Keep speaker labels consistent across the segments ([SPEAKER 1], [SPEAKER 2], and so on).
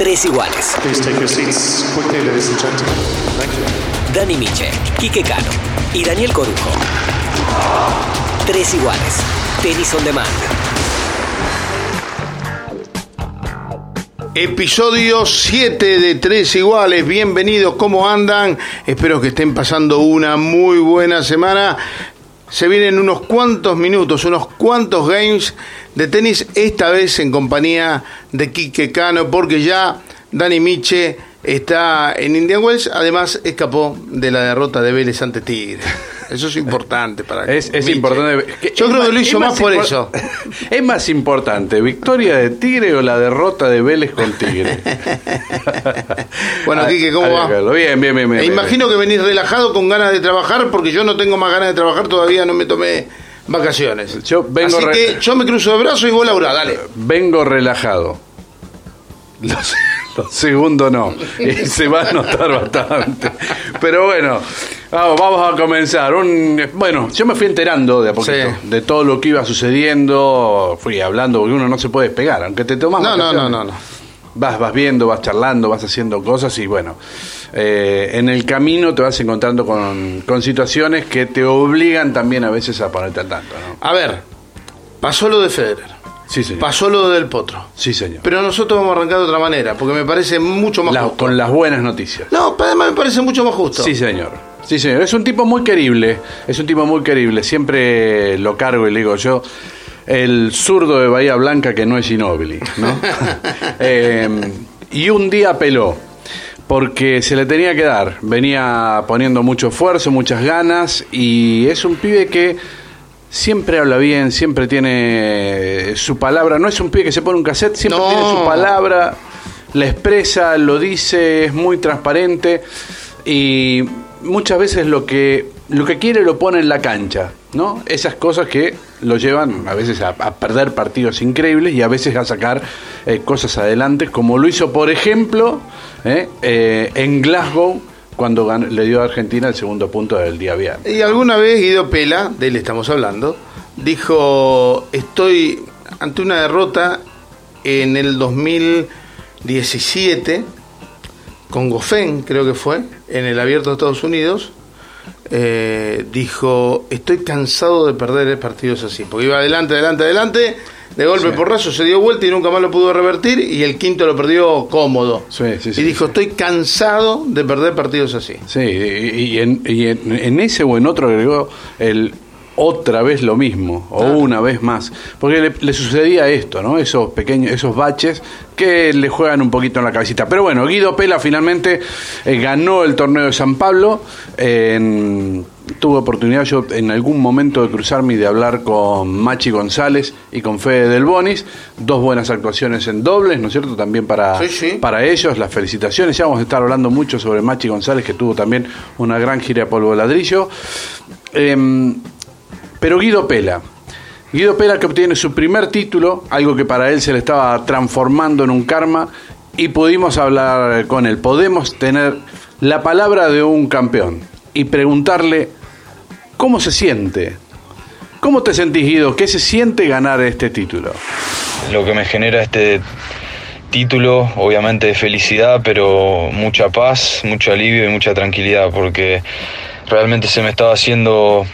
[SPEAKER 1] Tres iguales.
[SPEAKER 2] Please take your seats quickly, ladies and gentlemen. Thank you.
[SPEAKER 1] Dani Miche, Quique Cano y Daniel Corujo. Tres iguales. Tenis on demand.
[SPEAKER 3] Episodio 7 de Tres Iguales, bienvenidos, ¿cómo andan? Espero que estén pasando una muy buena semana. Se vienen unos cuantos minutos, unos cuantos games de tenis, esta vez en compañía de Quique Cano, porque ya Dani Miche está en Indian Wells, además escapó de la derrota de Vélez ante Tigre. Eso es importante para
[SPEAKER 4] Es, es importante.
[SPEAKER 3] Yo
[SPEAKER 4] es
[SPEAKER 3] creo que lo hizo más por eso.
[SPEAKER 4] Es más importante, victoria de Tigre o la derrota de Vélez con Tigre.
[SPEAKER 3] Bueno, Quique, ¿cómo va?
[SPEAKER 4] Bien, bien, bien. bien.
[SPEAKER 3] imagino que venís relajado con ganas de trabajar porque yo no tengo más ganas de trabajar, todavía no me tomé vacaciones.
[SPEAKER 4] Yo vengo
[SPEAKER 3] Así que yo me cruzo de brazos y vos Laura, dale.
[SPEAKER 4] Vengo relajado. Lo, lo segundo no. Y se va a notar bastante. Pero bueno, vamos, a comenzar. Un, bueno, yo me fui enterando de a poquito
[SPEAKER 3] Sí.
[SPEAKER 4] de todo lo que iba sucediendo. Fui hablando porque uno no se puede despegar, aunque te tomas
[SPEAKER 3] No, no, no, no.
[SPEAKER 4] Vas, vas viendo, vas charlando, vas haciendo cosas y bueno, eh, en el camino te vas encontrando con, con situaciones que te obligan también a veces a ponerte al tanto, ¿no?
[SPEAKER 3] A ver, pasó lo de Federer,
[SPEAKER 4] Sí, señor.
[SPEAKER 3] pasó lo del Potro.
[SPEAKER 4] Sí, señor.
[SPEAKER 3] Pero nosotros vamos a arrancar de otra manera, porque me parece mucho más
[SPEAKER 4] La-
[SPEAKER 3] justo.
[SPEAKER 4] con las buenas noticias.
[SPEAKER 3] No, además me parece mucho más justo.
[SPEAKER 4] Sí, señor. Sí, señor. Es un tipo muy querible. Es un tipo muy querible. Siempre lo cargo y le digo yo. El zurdo de Bahía Blanca que no es Inobili, ¿no? Eh, y un día peló. Porque se le tenía que dar. Venía poniendo mucho esfuerzo, muchas ganas. Y es un pibe que siempre habla bien, siempre tiene su palabra. No es un pibe que se pone un cassette, siempre
[SPEAKER 3] No.
[SPEAKER 4] tiene su palabra, la expresa, lo dice, es muy transparente y muchas veces lo que lo que quiere lo pone en la cancha, ¿no? Esas cosas que lo llevan a veces a, perder partidos increíbles y a veces a sacar eh, cosas adelante, como lo hizo, por ejemplo, eh, eh, en Glasgow cuando le dio a Argentina el segundo punto del día viernes.
[SPEAKER 3] Y alguna vez Guido Pela, de él estamos hablando, dijo, estoy ante una derrota en el 2017 con Goffin, creo que fue, en el Abierto de Estados Unidos. Eh, dijo, estoy cansado de perder partidos así, porque iba adelante, adelante, adelante, de golpe
[SPEAKER 4] Sí.
[SPEAKER 3] porrazo se dio vuelta y nunca más lo pudo revertir y el quinto lo perdió cómodo.
[SPEAKER 4] Sí, sí,
[SPEAKER 3] y dijo, estoy cansado de perder partidos así.
[SPEAKER 4] Sí, y, y en, y en- en ese o en otro agregó el otra vez lo mismo, o una vez más. Porque le, le sucedía esto, ¿no? Esos pequeños, esos baches que le juegan un poquito en la cabecita. Pero bueno, Guido Pela finalmente eh, ganó el torneo de San Pablo. en- tuve oportunidad yo en algún momento de cruzarme y de hablar con Machi González y con Fede Del Bonis. Dos buenas actuaciones en dobles, ¿no es cierto? También para,
[SPEAKER 3] Sí, sí.
[SPEAKER 4] para ellos, las felicitaciones. Ya vamos a estar hablando mucho sobre Machi González, que tuvo también una gran gira de polvo de ladrillo. Em, pero Guido Pela. Guido Pela que obtiene su primer título, algo que para él se le estaba transformando en un karma, y pudimos hablar con él. Podemos tener la palabra de un campeón y preguntarle cómo se siente. ¿Cómo te sentís, Guido? ¿Qué se siente ganar este título?
[SPEAKER 5] lo que me genera este título, obviamente de felicidad, pero mucha paz, mucho alivio y mucha tranquilidad, porque realmente se me estaba haciendo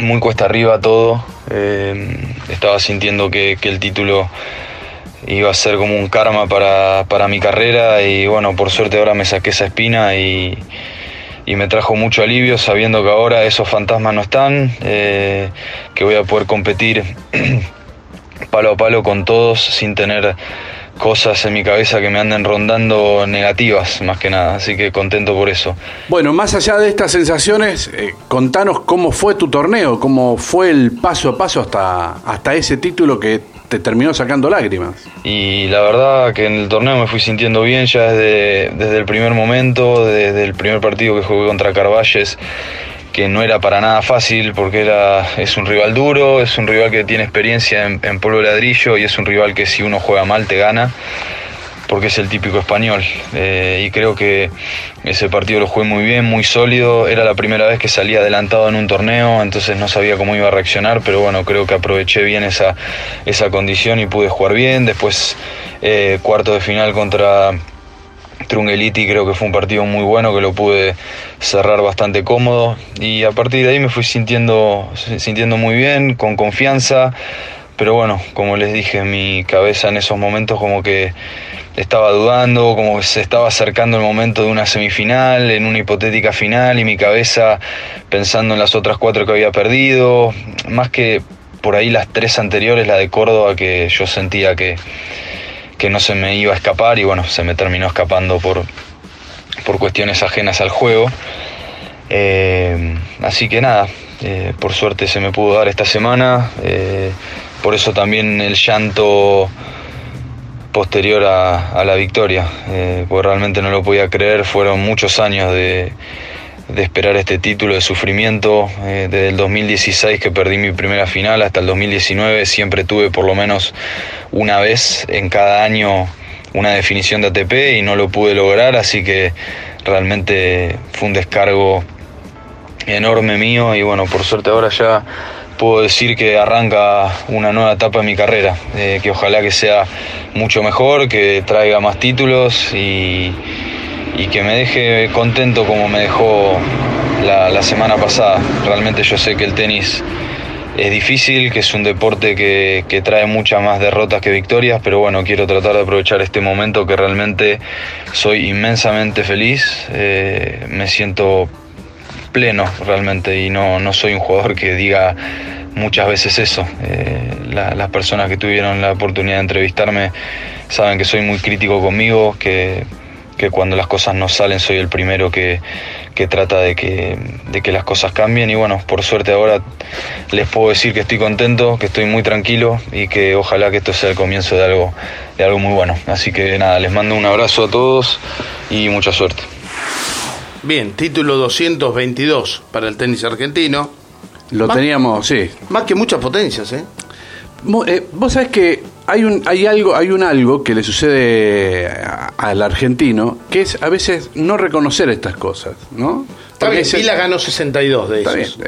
[SPEAKER 5] muy cuesta arriba todo. eh, estaba sintiendo que, que el título iba a ser como un karma para, para mi carrera y bueno, por suerte ahora me saqué esa espina y, y me trajo mucho alivio sabiendo que ahora esos fantasmas no están, eh, que voy a poder competir palo a palo con todos sin tener cosas en mi cabeza que me anden rondando negativas más que nada, así que contento por eso.
[SPEAKER 4] Bueno, más allá de estas sensaciones, eh, contanos cómo fue tu torneo, cómo fue el paso a paso hasta, hasta ese título que te terminó sacando lágrimas.
[SPEAKER 5] Y la verdad que en el torneo me fui sintiendo bien ya desde, desde el primer momento, desde el primer partido que jugué contra Carvalles, que no era para nada fácil porque era, es un rival duro, es un rival que tiene experiencia en, en polvo ladrillo y es un rival que si uno juega mal te gana porque es el típico español. Eh, y creo que ese partido lo jugué muy bien, muy sólido. Era la primera vez que salía adelantado en un torneo, entonces no sabía cómo iba a reaccionar, pero bueno, creo que aproveché bien esa, esa condición y pude jugar bien. Después eh, cuarto de final contra Trungeliti creo que fue un partido muy bueno que lo pude cerrar bastante cómodo. Y a partir de ahí me fui sintiendo, sintiendo muy bien, con confianza, pero bueno, como les dije, mi cabeza en esos momentos como que estaba dudando, como que se estaba acercando el momento de una semifinal, en una hipotética final y mi cabeza pensando en las otras cuatro que había perdido, más que por ahí las tres anteriores, la de Córdoba que yo sentía que que no se me iba a escapar y bueno, se me terminó escapando por, por cuestiones ajenas al juego. Eh, así que nada, eh, por suerte se me pudo dar esta semana, eh, por eso también el llanto posterior a, a la victoria, porque realmente no lo podía creer, fueron muchos años de, de esperar este título de sufrimiento. Eh, desde el 2016 que perdí mi primera final hasta el 2019 siempre tuve por lo menos una vez en cada año una definición de ATP y no lo pude lograr, así que realmente fue un descargo enorme mío y bueno, por suerte ahora ya puedo decir que arranca una nueva etapa en mi carrera, eh, que ojalá que sea mucho mejor, que traiga más títulos y y que me deje contento como me dejó la, semana pasada. Realmente yo sé que el tenis es difícil, que es un deporte que, trae muchas más derrotas que victorias, pero bueno, quiero tratar de aprovechar este momento que realmente soy inmensamente feliz, eh, me siento pleno realmente y no, no soy un jugador que diga muchas veces eso. Eh, las personas que tuvieron la oportunidad de entrevistarme saben que soy muy crítico conmigo, que que cuando las cosas no salen soy el primero que, trata de que, de que las cosas cambien y bueno, por suerte ahora les puedo decir que estoy contento, que estoy muy tranquilo y que ojalá que esto sea el comienzo de algo, de algo muy bueno. Así que nada, les mando un abrazo a todos y mucha suerte.
[SPEAKER 3] Bien, título 222 para el tenis argentino.
[SPEAKER 4] Lo teníamos, sí.
[SPEAKER 3] Más que muchas potencias, ¿eh?
[SPEAKER 4] eh vos sabés que hay un, hay algo, hay un algo que le sucede al argentino, que es a veces no reconocer estas cosas, ¿no?
[SPEAKER 3] Está bien, Vila ganó 62 de esos.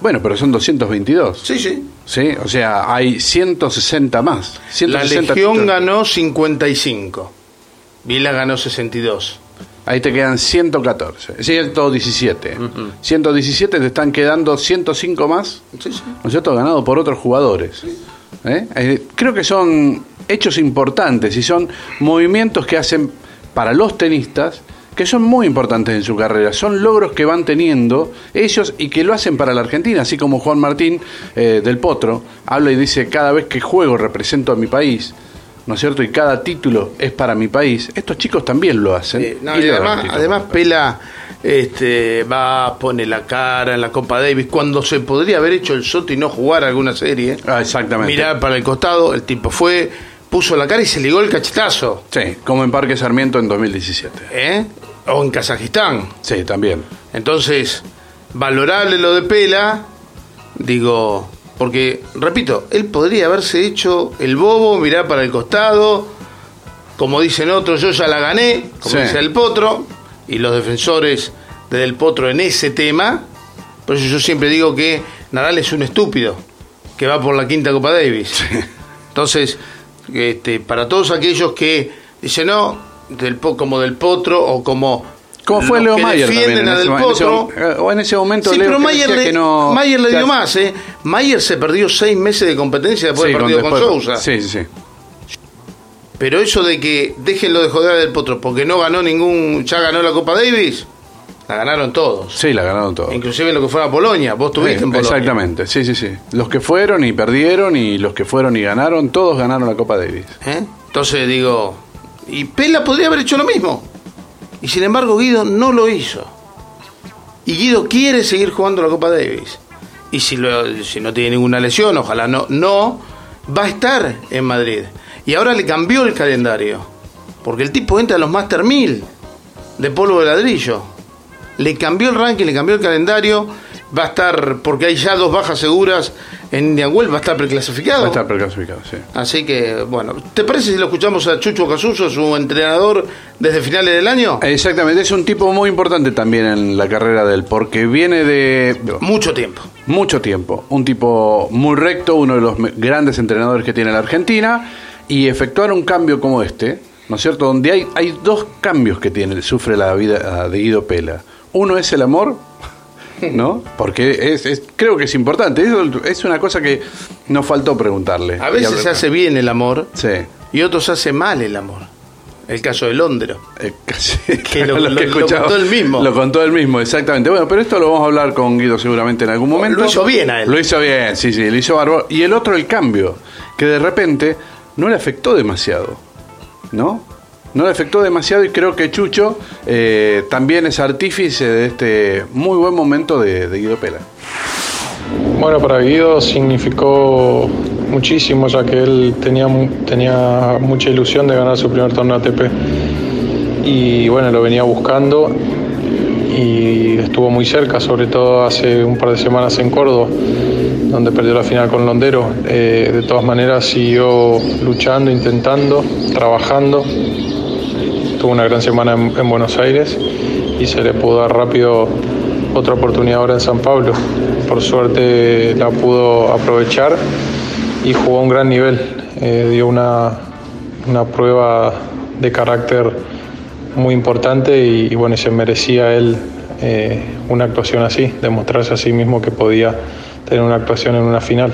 [SPEAKER 4] bueno, pero son 222.
[SPEAKER 3] Sí, sí.
[SPEAKER 4] Sí, o sea, hay 160 más.
[SPEAKER 3] la Legión ganó 55. Vila ganó 62.
[SPEAKER 4] Ahí te quedan 114, 117. 117 te están quedando 105 más, sí, sí. ¿no es cierto? Ganado por otros jugadores. Sí. ¿Eh? Eh, creo que son hechos importantes y son movimientos que hacen para los tenistas que son muy importantes en su carrera, son logros que van teniendo ellos y que lo hacen para la Argentina, así como Juan Martín eh, del Potro habla y dice, cada vez que juego represento a mi país, ¿no es cierto? Y cada título es para mi país, estos chicos también lo hacen.
[SPEAKER 3] además, además Pela este, va, pone la cara en la Copa Davis, cuando se podría haber hecho el soto y no jugar alguna serie.
[SPEAKER 4] Ah, exactamente.
[SPEAKER 3] Mirar para el costado, el tipo fue, puso la cara y se ligó el cachetazo.
[SPEAKER 4] Sí, como en Parque Sarmiento en 2017.
[SPEAKER 3] ¿Eh? O en Kazajistán.
[SPEAKER 4] Sí, también.
[SPEAKER 3] Entonces, valorable lo de Pela, digo, porque, repito, él podría haberse hecho el bobo, mirar para el costado, como dicen otros, yo ya la gané, como dice el potro, y los defensores de Del Potro en ese tema. Por eso yo siempre digo que Nadal es un estúpido que va por la quinta Copa Davis. Entonces, este, para todos aquellos que dicen no, del, como Del Potro o como
[SPEAKER 4] como fue Leo Mayer
[SPEAKER 3] también, a Del Potro.
[SPEAKER 4] o en ese momento
[SPEAKER 3] sí,
[SPEAKER 4] Leo
[SPEAKER 3] pero Mayer le, Mayer le dio más, ¿eh? Mayer se perdió seis meses de competencia después del partido con, Sousa.
[SPEAKER 4] Sí, sí, sí.
[SPEAKER 3] Pero eso de que déjenlo de joder del potro porque no ganó ningún, ya ganó la Copa Davis, la ganaron todos.
[SPEAKER 4] Sí, la ganaron todos.
[SPEAKER 3] Inclusive lo que fue a Polonia, vos tuviste en Polonia.
[SPEAKER 4] Exactamente, sí, sí, sí. Los que fueron y perdieron y los que fueron y ganaron, todos ganaron la Copa Davis.
[SPEAKER 3] ¿Eh? Entonces digo, y Pela podría haber hecho lo mismo. Y sin embargo Guido no lo hizo. Y Guido quiere seguir jugando la Copa Davis. Y si, si no tiene ninguna lesión, ojalá no, no, va a estar en Madrid. Y ahora le cambió el calendario. Porque el tipo entra a los Master 1000 de polvo de ladrillo. Le cambió el ranking, le cambió el calendario. Va a estar, porque hay ya dos bajas seguras en Indian Wells, va a estar preclasificado.
[SPEAKER 4] Va a estar preclasificado, sí.
[SPEAKER 3] Así que, bueno, ¿te parece si lo escuchamos a Chucho Casuso, su entrenador desde finales del año?
[SPEAKER 4] Exactamente, es un tipo muy importante también en la carrera de él, porque viene de...
[SPEAKER 3] Mucho tiempo.
[SPEAKER 4] Mucho tiempo. Un tipo muy recto, uno de los grandes entrenadores que tiene la Argentina y efectuar un cambio como este, ¿no es cierto? Donde hay, hay dos cambios que tiene, sufre la vida de Guido Pela. Uno es el amor, ¿no? Porque es, es- creo que es importante. Es una cosa que nos faltó preguntarle.
[SPEAKER 3] A veces se hace bien el amor
[SPEAKER 4] Sí.
[SPEAKER 3] y otros hace mal el amor. El caso de Londres.
[SPEAKER 4] Eh,
[SPEAKER 3] Que lo-
[SPEAKER 4] que
[SPEAKER 3] lo contó él mismo.
[SPEAKER 4] Lo contó él mismo, exactamente. Bueno, pero esto lo vamos a hablar con Guido seguramente en algún momento.
[SPEAKER 3] Lo hizo bien a él.
[SPEAKER 4] Lo hizo bien, sí, sí, lo hizo bárbaro. Y el otro, el cambio, que de repente no le afectó demasiado, ¿no? No le afectó demasiado y creo que Chucho eh, también es artífice de este muy buen momento de, de Guido Pela.
[SPEAKER 6] Bueno, para Guido significó muchísimo, ya que él tenía, tenía mucha ilusión de ganar su primer torneo ATP. Y bueno, lo venía buscando y estuvo muy cerca, sobre todo hace un par de semanas en Córdoba, donde perdió la final con Londero. Eh, de todas maneras, siguió luchando, intentando, trabajando. Tuvo una gran semana en, en Buenos Aires y se le pudo dar rápido otra oportunidad ahora en San Pablo. Por suerte la pudo aprovechar y jugó a un gran nivel. Eh, dio una, una prueba de carácter muy importante y, y bueno, se merecía él eh, una actuación así, demostrarse a sí mismo que podía tener una actuación en una final.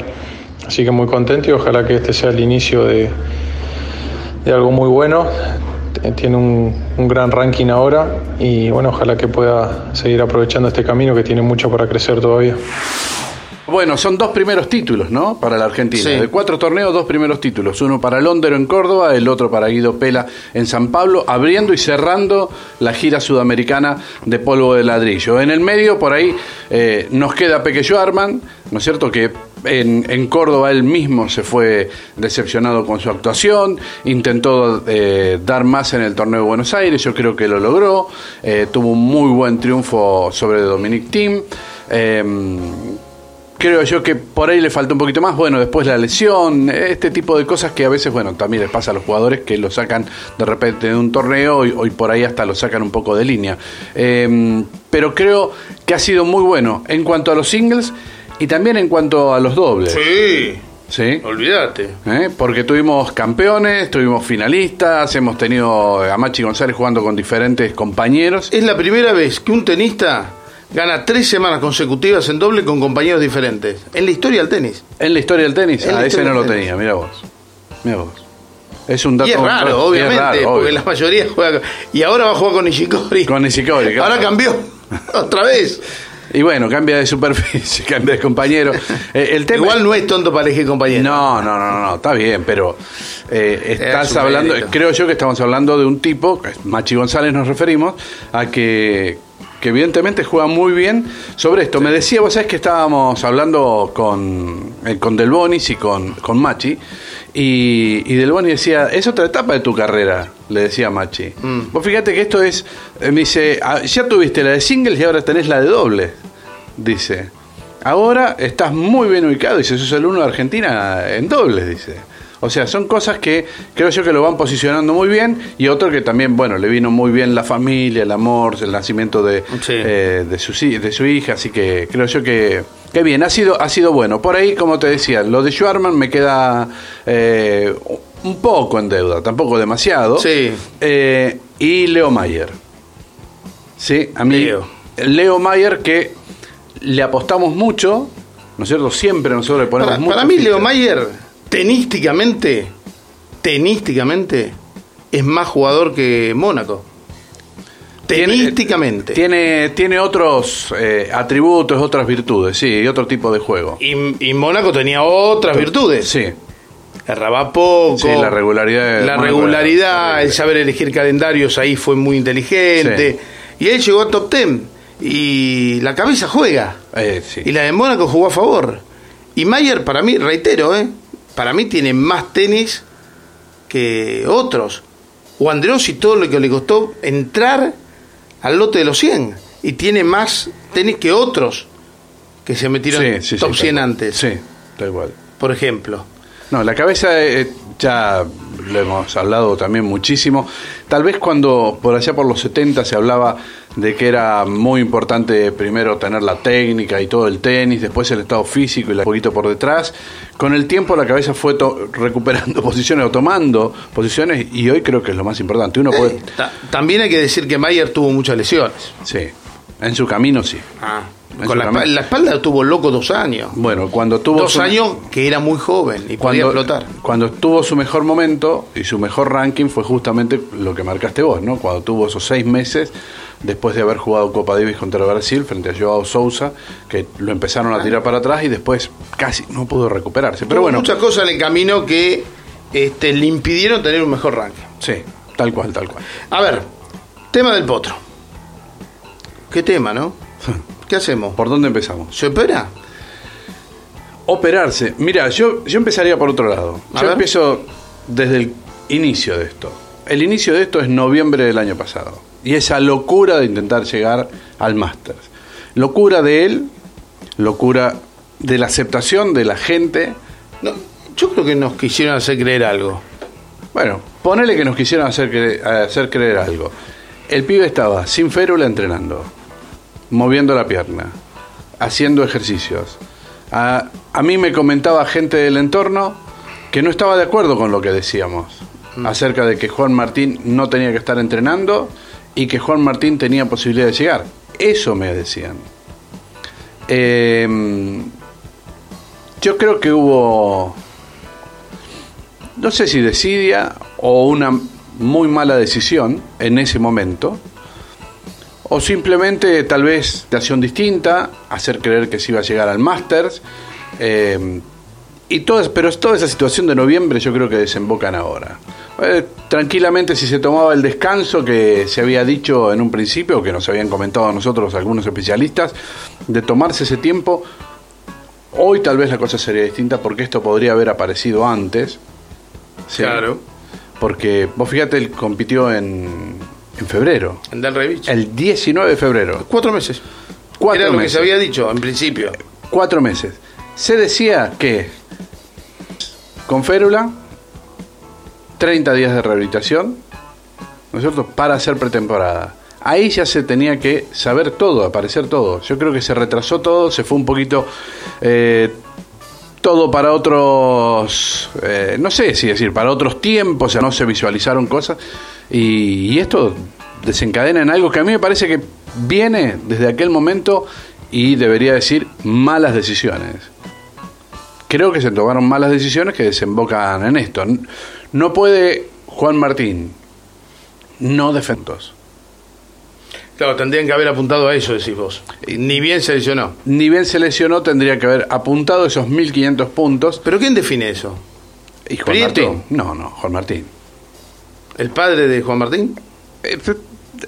[SPEAKER 6] Así que muy contento y ojalá que este sea el inicio de, de algo muy bueno. Tiene un, un gran ranking ahora y bueno, ojalá que pueda seguir aprovechando este camino que tiene mucho para crecer todavía.
[SPEAKER 4] Bueno, son dos primeros títulos, ¿no? Para la Argentina.
[SPEAKER 3] Sí.
[SPEAKER 4] De cuatro torneos, dos primeros títulos. Uno para Londero en Córdoba, el otro para Guido Pela en San Pablo, abriendo y cerrando la gira sudamericana de polvo de ladrillo. En el medio, por ahí, eh, nos queda Pequeño Arman, ¿no es cierto? Que en, en Córdoba él mismo se fue decepcionado con su actuación, intentó eh, dar más en el torneo de Buenos Aires, yo creo que lo logró, eh, tuvo un muy buen triunfo sobre Dominic Thiem. Creo yo que por ahí le falta un poquito más. Bueno, después la lesión, este tipo de cosas que a veces, bueno, también les pasa a los jugadores que lo sacan de repente de un torneo y, y por ahí hasta lo sacan un poco de línea. Eh, pero creo que ha sido muy bueno en cuanto a los singles y también en cuanto a los dobles.
[SPEAKER 3] Sí,
[SPEAKER 4] ¿Sí?
[SPEAKER 3] olvídate.
[SPEAKER 4] ¿Eh? Porque tuvimos campeones, tuvimos finalistas, hemos tenido a Machi González jugando con diferentes compañeros.
[SPEAKER 3] Es la primera vez que un tenista gana tres semanas consecutivas en doble con compañeros diferentes. En la historia del tenis.
[SPEAKER 4] En la historia del tenis,
[SPEAKER 3] En
[SPEAKER 4] ah, ese no lo
[SPEAKER 3] tenis.
[SPEAKER 4] tenía, mira vos. Mira vos. Es un dato
[SPEAKER 3] Y es raro,
[SPEAKER 4] es
[SPEAKER 3] obviamente,
[SPEAKER 4] raro,
[SPEAKER 3] porque
[SPEAKER 4] obvio.
[SPEAKER 3] la mayoría juega. con- Y ahora va a jugar con Nishikori.
[SPEAKER 4] Con Nishikori, claro.
[SPEAKER 3] Ahora cambió. Otra vez.
[SPEAKER 4] Y bueno, cambia de superficie, cambia de compañero. Eh, el tema
[SPEAKER 3] Igual no es tonto para elegir compañero.
[SPEAKER 4] No, no, no, no, está bien, pero eh, estás
[SPEAKER 3] Es
[SPEAKER 4] hablando, creo yo que estamos hablando de un tipo, Machi González nos referimos, a que, que evidentemente juega muy bien sobre esto. Me decía, vos sabés que estábamos hablando con, eh, con Del Bonis y con, con Machi, y, y Del Bonis decía, es otra etapa de tu carrera, le decía Machi.
[SPEAKER 3] Mm.
[SPEAKER 4] Vos fíjate que esto es, eh, me dice, "Ah, ya tuviste la de singles y ahora tenés la de doble, dice. Ahora estás muy bien ubicado, dice, sos el uno de Argentina en dobles, dice. O sea, son cosas que creo yo que lo van posicionando muy bien y otro que también, bueno, le vino muy bien la familia, el amor, el nacimiento de,
[SPEAKER 3] Sí.
[SPEAKER 4] eh, de, su, de su hija, así que creo yo que, que bien, ha sido, ha sido bueno. Por ahí, como te decía, lo de Schwarman me queda eh, un poco en deuda, tampoco demasiado.
[SPEAKER 3] Sí.
[SPEAKER 4] Eh, y Leo Mayer. Sí, a mí.
[SPEAKER 3] Leo.
[SPEAKER 4] Leo Mayer que le apostamos mucho, ¿no es cierto? Siempre nosotros le ponemos
[SPEAKER 3] Para,
[SPEAKER 4] mucho.
[SPEAKER 3] para mí, Leo Mayer, tenísticamente, tenísticamente, es más jugador que Mónaco. Tenísticamente.
[SPEAKER 4] Tiene, tiene otros eh, atributos, otras virtudes, sí, y otro tipo de juego.
[SPEAKER 3] Y, y Mónaco tenía otras virtudes.
[SPEAKER 4] Sí,
[SPEAKER 3] Erraba poco.
[SPEAKER 4] Sí, la regularidad
[SPEAKER 3] La regularidad,
[SPEAKER 4] buena.
[SPEAKER 3] el saber elegir calendarios ahí fue muy inteligente. Y él llegó a top ten. Y la cabeza juega.
[SPEAKER 4] eh, sí.
[SPEAKER 3] Y la de Mónaco jugó a favor. Y Mayer, para mí, reitero, ¿eh? Para mí tiene más tenis que otros. O Andreossi todo lo que le costó entrar al lote de los 100. Y tiene más tenis que otros que se metieron
[SPEAKER 4] Sí, sí, sí,
[SPEAKER 3] top
[SPEAKER 4] tal
[SPEAKER 3] 100
[SPEAKER 4] cual.
[SPEAKER 3] antes.
[SPEAKER 4] Sí, tal cual.
[SPEAKER 3] Por ejemplo.
[SPEAKER 4] No, la cabeza eh, ya lo hemos hablado también muchísimo. Tal vez cuando por allá por los 70 se hablaba de que era muy importante primero tener la técnica y todo el tenis, después el estado físico y un poquito por detrás. Con el tiempo la cabeza fue recuperando posiciones o tomando posiciones y hoy creo que es lo más importante. Uno puede...
[SPEAKER 3] Eh, ta- también hay que decir que Mayer tuvo muchas lesiones.
[SPEAKER 4] Sí, en su camino sí. En
[SPEAKER 3] Con la, espalda tuvo loco dos años.
[SPEAKER 4] Bueno, cuando tuvo
[SPEAKER 3] Dos
[SPEAKER 4] su-
[SPEAKER 3] años que era muy joven y podía
[SPEAKER 4] cuando,
[SPEAKER 3] explotar.
[SPEAKER 4] cuando tuvo su mejor momento y su mejor ranking fue justamente lo que marcaste vos, ¿no? Cuando tuvo esos seis meses después de haber jugado Copa Davis contra Brasil frente a Joao Sousa, que lo empezaron a tirar para atrás y después casi no pudo recuperarse. Pero
[SPEAKER 3] Tuvo
[SPEAKER 4] bueno,
[SPEAKER 3] muchas cosas en el camino que este, le impidieron tener un mejor ranking.
[SPEAKER 4] sí, tal cual, tal cual.
[SPEAKER 3] A ver, tema del potro. ¿Qué tema, no? ¿Qué hacemos?
[SPEAKER 4] ¿Por dónde empezamos?
[SPEAKER 3] ¿Se opera?
[SPEAKER 4] Operarse. Mira, yo, yo empezaría por otro lado.
[SPEAKER 3] A
[SPEAKER 4] yo
[SPEAKER 3] ver.
[SPEAKER 4] empiezo desde el inicio de esto. El inicio de esto es noviembre del año pasado. Y esa locura de intentar llegar al Masters. Locura de él, locura de la aceptación de la gente.
[SPEAKER 3] No, yo creo que nos quisieron hacer creer algo.
[SPEAKER 4] Bueno, ponele que nos quisieron hacer, cre- hacer creer algo. El pibe estaba sin férula entrenando, moviendo la pierna, haciendo ejercicios. A, a mí me comentaba gente del entorno que no estaba de acuerdo con lo que decíamos acerca de que Juan Martín no tenía que estar entrenando y que Juan Martín tenía posibilidad de llegar. Eso me decían. Eh, yo creo que hubo no sé si desidia o una muy mala decisión en ese momento, o simplemente tal vez de acción distinta, hacer creer que se iba a llegar al Masters, eh, y todas, pero toda esa situación de noviembre yo creo que desembocan ahora. Eh, tranquilamente si se tomaba el descanso que se había dicho en un principio, que nos habían comentado a nosotros algunos especialistas, de tomarse ese tiempo, hoy tal vez la cosa sería distinta porque esto podría haber aparecido antes. Sí. Porque vos fíjate, él compitió en, en febrero.
[SPEAKER 3] En Del Rey Beach.
[SPEAKER 4] El 19 de febrero.
[SPEAKER 3] Cuatro meses.
[SPEAKER 4] Cuatro
[SPEAKER 3] Era lo que se había dicho en principio.
[SPEAKER 4] Cuatro meses. Se decía que con férula, 30 días de rehabilitación, ¿no es cierto?, para hacer pretemporada. Ahí ya se tenía que saber todo, aparecer todo. Yo creo que se retrasó todo, se fue un poquito eh, todo para otros, eh, no sé si decir, para otros tiempos, sea, no se visualizaron cosas. Y, y esto desencadena en algo que a mí me parece que viene desde aquel momento y debería decir malas decisiones. Creo que se tomaron malas decisiones que desembocan en esto. No puede Juan Martín no defendos.
[SPEAKER 3] Claro, tendrían que haber apuntado a eso, decís vos. Ni bien se lesionó.
[SPEAKER 4] Ni bien se lesionó, tendría que haber apuntado esos 1500 puntos.
[SPEAKER 3] ¿Pero quién define eso?
[SPEAKER 4] ¿Y Juan
[SPEAKER 3] ¿Prieto?
[SPEAKER 4] Martín? No, no, Juan Martín.
[SPEAKER 3] ¿El padre de Juan Martín?
[SPEAKER 4] Eh,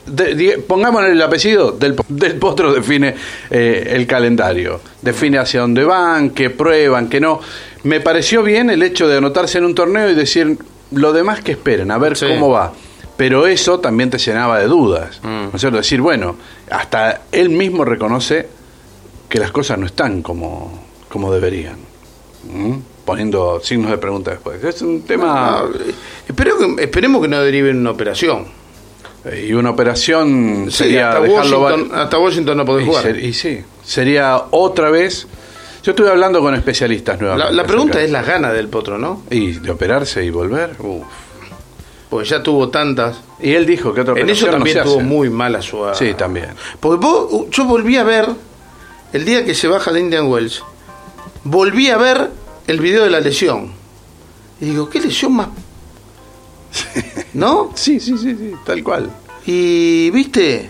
[SPEAKER 4] de- de- pongámosle el apellido, del, del potro define eh, el calendario, define hacia dónde van, qué prueban, qué no. Me pareció bien el hecho de anotarse en un torneo y decir lo demás que esperen, a ver
[SPEAKER 3] Sí.
[SPEAKER 4] cómo va. Pero eso también te llenaba de dudas.
[SPEAKER 3] Mm.
[SPEAKER 4] ¿No es cierto? Decir, bueno, hasta él mismo reconoce que las cosas no están como, como deberían. ¿Mm? Poniendo signos de pregunta después. Es un tema...
[SPEAKER 3] Espero que, esperemos que no deriven una operación.
[SPEAKER 4] eh, Y una operación
[SPEAKER 3] Sí,
[SPEAKER 4] sería
[SPEAKER 3] hasta,
[SPEAKER 4] dejarlo
[SPEAKER 3] Washington, hasta Washington no podés
[SPEAKER 4] Y,
[SPEAKER 3] jugar.
[SPEAKER 4] ser- y sí, sería otra vez. Yo estuve hablando con especialistas
[SPEAKER 3] La,
[SPEAKER 4] nuevamente.
[SPEAKER 3] la pregunta
[SPEAKER 4] acerca-
[SPEAKER 3] es las ganas del potro, ¿no?
[SPEAKER 4] ¿Y de operarse y volver? Uf.
[SPEAKER 3] Porque ya tuvo tantas.
[SPEAKER 4] Y él dijo que otra
[SPEAKER 3] En eso
[SPEAKER 4] no
[SPEAKER 3] también tuvo muy mala suerte.
[SPEAKER 4] Sí, también.
[SPEAKER 3] Porque vos- yo volví a ver, el día que se baja de Indian Wells, volví a ver el video de la lesión. Y digo, ¿qué lesión más? ¿No?
[SPEAKER 4] Sí, sí, sí, sí, tal cual.
[SPEAKER 3] Y, viste,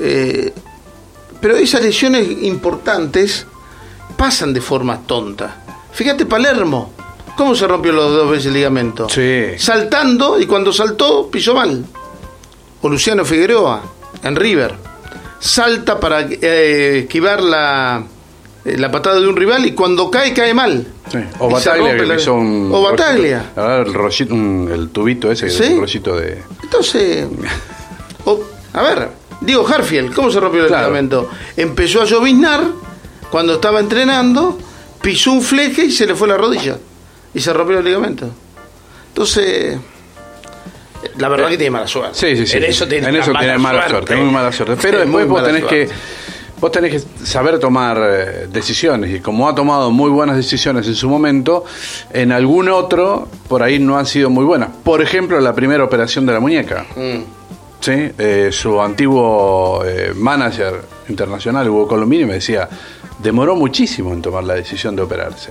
[SPEAKER 3] Eh, pero esas lesiones importantes pasan de forma tonta. Fíjate Palermo, ¿cómo se rompió los dos veces el ligamento?
[SPEAKER 4] Sí.
[SPEAKER 3] Saltando y cuando saltó pisó mal. O Luciano Figueroa en River. Salta para eh, esquivar la, eh, la patada de un rival y cuando cae, cae mal.
[SPEAKER 4] Sí. O
[SPEAKER 3] Y
[SPEAKER 4] Bataglia que
[SPEAKER 3] la-
[SPEAKER 4] hizo un.
[SPEAKER 3] O Bataglia.
[SPEAKER 4] rollito- el, rollito, un- el tubito ese, que
[SPEAKER 3] ¿Sí?
[SPEAKER 4] un rollito de.
[SPEAKER 3] Entonces, o- a ver, digo Harfield, ¿cómo se rompió el
[SPEAKER 4] Claro.
[SPEAKER 3] ligamento? Empezó a lloviznar cuando estaba entrenando, pisó un fleje y se le fue la rodilla y se rompió el ligamento. Entonces, la verdad que tiene mala suerte.
[SPEAKER 4] Sí, sí, sí.
[SPEAKER 3] En eso tiene,
[SPEAKER 4] En eso
[SPEAKER 3] mala,
[SPEAKER 4] tiene mala suerte, muy mala suerte. Pero
[SPEAKER 3] Muy
[SPEAKER 4] después vos
[SPEAKER 3] mala
[SPEAKER 4] tenés que vos tenés que saber tomar eh, decisiones y como ha tomado muy buenas decisiones en su momento, en algún otro por ahí no han sido muy buenas. Por ejemplo, la primera operación de la muñeca.
[SPEAKER 3] Mm.
[SPEAKER 4] Sí, eh, su antiguo eh, manager internacional, Hugo Colombini, me decía, demoró muchísimo en tomar la decisión de operarse.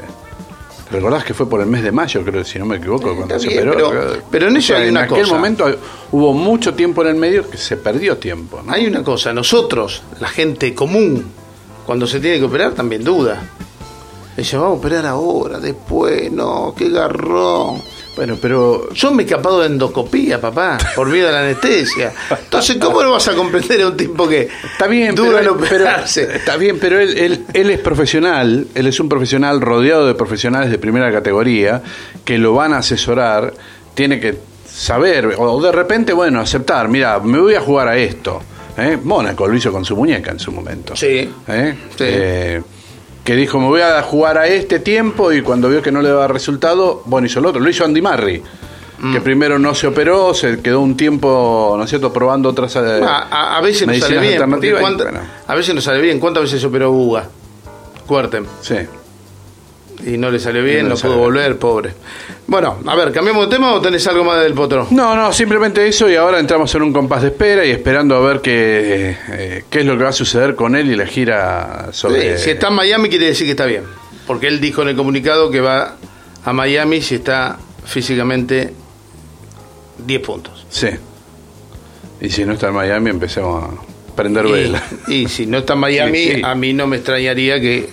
[SPEAKER 4] ¿Recordás que fue por el mes de mayo, creo, si no me equivoco, cuando se operó?
[SPEAKER 3] pero- pero en eso hay una
[SPEAKER 4] En aquel
[SPEAKER 3] cosa.
[SPEAKER 4] momento hubo mucho tiempo en el medio que se perdió tiempo. ¿no?
[SPEAKER 3] Hay una cosa, nosotros, la gente común, cuando se tiene que operar también duda. Dice, vamos a operar ahora, después, no, qué garrón.
[SPEAKER 4] Bueno, pero
[SPEAKER 3] Yo me he escapado de endoscopía, papá, por miedo a la anestesia. Entonces, ¿cómo no vas a comprender a un tipo que
[SPEAKER 4] Está bien,
[SPEAKER 3] duda
[SPEAKER 4] pero,
[SPEAKER 3] en
[SPEAKER 4] pero- está bien, pero él, él, él es profesional, él es un profesional rodeado de profesionales de primera categoría que lo van a asesorar, tiene que saber, o de repente, bueno, aceptar, mira, me voy a jugar a esto. ¿eh? Mónaco lo hizo con su muñeca en su momento.
[SPEAKER 3] Sí.
[SPEAKER 4] ¿eh?
[SPEAKER 3] Sí.
[SPEAKER 4] Eh, que dijo, me voy a jugar a este tiempo y cuando vio que no le daba resultado, bueno, hizo el otro. Lo hizo Andy Murray,
[SPEAKER 3] Mm.
[SPEAKER 4] que primero no se operó, se quedó un tiempo, ¿no es cierto?, probando otras... eh,
[SPEAKER 3] a, veces no sale bien.
[SPEAKER 4] y,
[SPEAKER 3] cuánta-
[SPEAKER 4] bueno.
[SPEAKER 3] A veces no sale bien. ¿Cuántas veces operó Uga? Cuerten.
[SPEAKER 4] Sí.
[SPEAKER 3] Y no le salió bien,
[SPEAKER 4] No
[SPEAKER 3] pudo volver, pobre. Bueno, a ver, ¿cambiamos de tema o tenés algo más del potro?
[SPEAKER 4] No, no, simplemente eso y ahora entramos en un compás de espera y esperando a ver qué, eh, qué es lo que va a suceder con él y la gira sobre...
[SPEAKER 3] Sí, si está en Miami quiere decir que está bien. Porque él dijo en el comunicado que va a Miami si está físicamente 10 puntos.
[SPEAKER 4] Sí. Y si no está en Miami empecemos a prender
[SPEAKER 3] Y,
[SPEAKER 4] vela.
[SPEAKER 3] y si no está en Miami,
[SPEAKER 4] Sí, sí.
[SPEAKER 3] a mí no me extrañaría que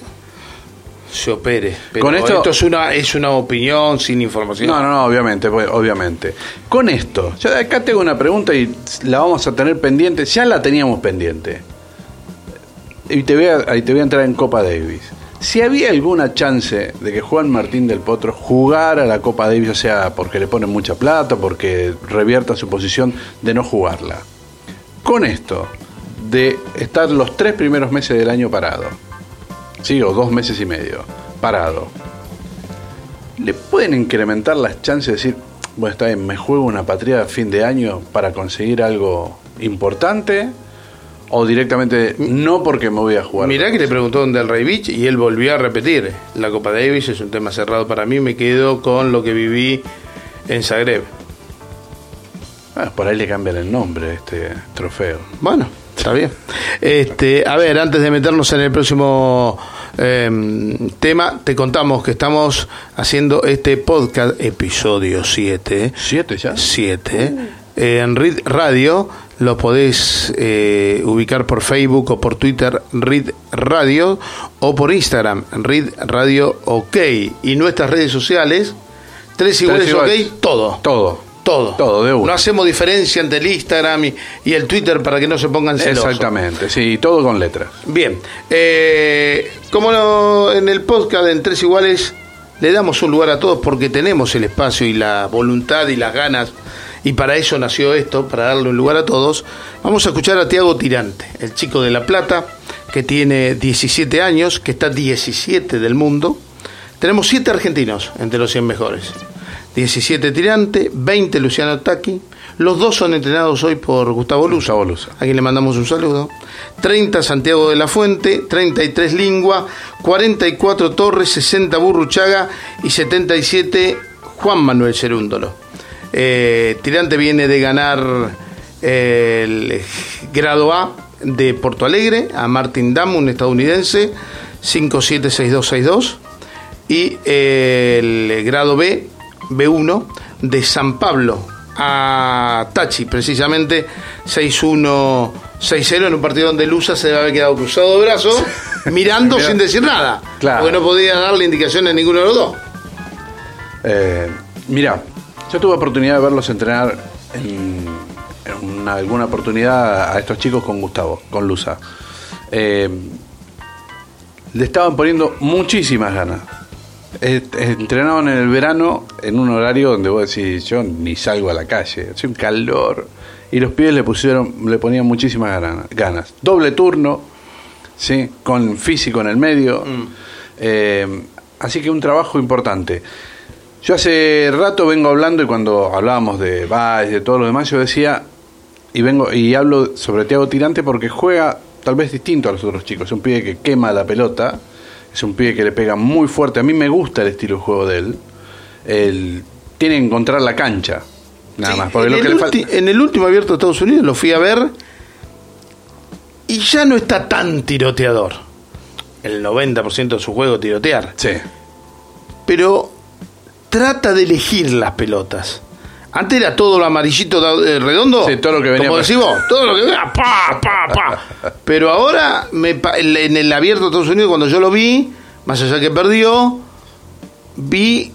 [SPEAKER 3] se opere. Pero
[SPEAKER 4] Con esto-
[SPEAKER 3] es una es una opinión sin información.
[SPEAKER 4] No, no, no, obviamente, pues, obviamente. Con esto, yo acá tengo una pregunta y la vamos a tener pendiente, ya la teníamos pendiente. Y te voy a, ahí te voy a entrar en Copa Davis. Si había alguna chance de que Juan Martín del Potro jugara la Copa Davis, o sea, porque le ponen mucha plata, porque revierta su posición de no jugarla. Con esto, de estar los tres primeros meses del año parado, sí, o dos meses y medio, parado, ¿Le pueden incrementar las chances de decir, bueno, está bien, me juego una patria a fin de año para conseguir algo importante? ¿O directamente no porque me voy a jugar?
[SPEAKER 3] Mirá que le preguntó en Del Rey Beach y él volvió a repetir. La Copa Davis es un tema cerrado para mí, me quedo con lo que viví en Zagreb.
[SPEAKER 4] Ah, por ahí le cambian el nombre a este trofeo.
[SPEAKER 3] Bueno, está bien. Este, a ver, antes de meternos en el próximo eh, tema, te contamos que estamos haciendo este podcast, episodio 7.
[SPEAKER 4] ¿Siete ya?
[SPEAKER 3] 7. en RID Radio lo podés eh, ubicar por Facebook o por Twitter, RID Radio, o por Instagram, RID Radio OK. Y nuestras redes sociales, tres iguales
[SPEAKER 4] iguales.
[SPEAKER 3] OK, todo.
[SPEAKER 4] Todo.
[SPEAKER 3] Todo.
[SPEAKER 4] Todo, de una.
[SPEAKER 3] No hacemos diferencia entre el Instagram y, y el Twitter para que no se pongan celosos.
[SPEAKER 4] Exactamente, sí, todo con letras.
[SPEAKER 3] Bien. Eh, como no, en el podcast de En Tres Iguales le damos un lugar a todos porque tenemos el espacio y la voluntad y las ganas, y para eso nació esto, para darle un lugar a todos, vamos a escuchar a Tiago Tirante, el chico de La Plata, que tiene 17 años, que está 17 del mundo. Tenemos 7 argentinos entre los 100 mejores. 17 Tirante, 20 Luciano Taqui. Los dos son entrenados hoy por Gustavo Luza.
[SPEAKER 4] Gustavo Luza.
[SPEAKER 3] A quien le mandamos un saludo. 30 Santiago de la Fuente, 33 Lingua, 44 Torres, 60 Burruchaga y 77 Juan Manuel Cerúndolo. Eh, Tirante viene de ganar el grado A de Porto Alegre a Martin Dam, un estadounidense, 576262 y el grado B, B1 de San Pablo a Tachi, precisamente 6-1, 6-0 en un partido donde Lusa se debe haber quedado cruzado de brazos, mirando
[SPEAKER 4] Mira.
[SPEAKER 3] sin decir nada,
[SPEAKER 4] Claro.
[SPEAKER 3] porque no podía darle indicaciones a ninguno de los dos.
[SPEAKER 4] Eh, mira, yo tuve oportunidad de verlos entrenar en, en una- alguna oportunidad a estos chicos con Gustavo, con Luza. Eh, le estaban poniendo muchísimas ganas. Entrenaban en el verano en un horario donde vos decís, yo ni salgo a la calle, hace un calor. Y los pibes le pusieron, le ponían muchísimas ganas. Doble turno, ¿sí? con físico en el medio. Eh, así que un trabajo importante. Yo hace rato vengo hablando y cuando hablábamos de Valls, de todo lo demás, yo decía, y vengo y hablo sobre Tiago Tirante porque juega tal vez distinto a los otros chicos. Es un pibe que quema la pelota, es un pibe que le pega muy fuerte. A mí me gusta el estilo de juego de él. él tiene que encontrar la cancha, nada
[SPEAKER 3] Sí,
[SPEAKER 4] más. Porque
[SPEAKER 3] en,
[SPEAKER 4] lo que
[SPEAKER 3] el
[SPEAKER 4] le
[SPEAKER 3] en el último abierto de Estados Unidos lo fui a ver y ya no está tan tiroteador. El 90% de su juego tirotear.
[SPEAKER 4] Sí.
[SPEAKER 3] Pero trata de elegir las pelotas. Antes era todo lo amarillito eh, redondo.
[SPEAKER 4] Sí, todo lo que venía
[SPEAKER 3] Como decís vos, todo lo que venía, pa, pa, pa. Pero ahora, me en el abierto de Estados Unidos, cuando yo lo vi, más allá que perdió, vi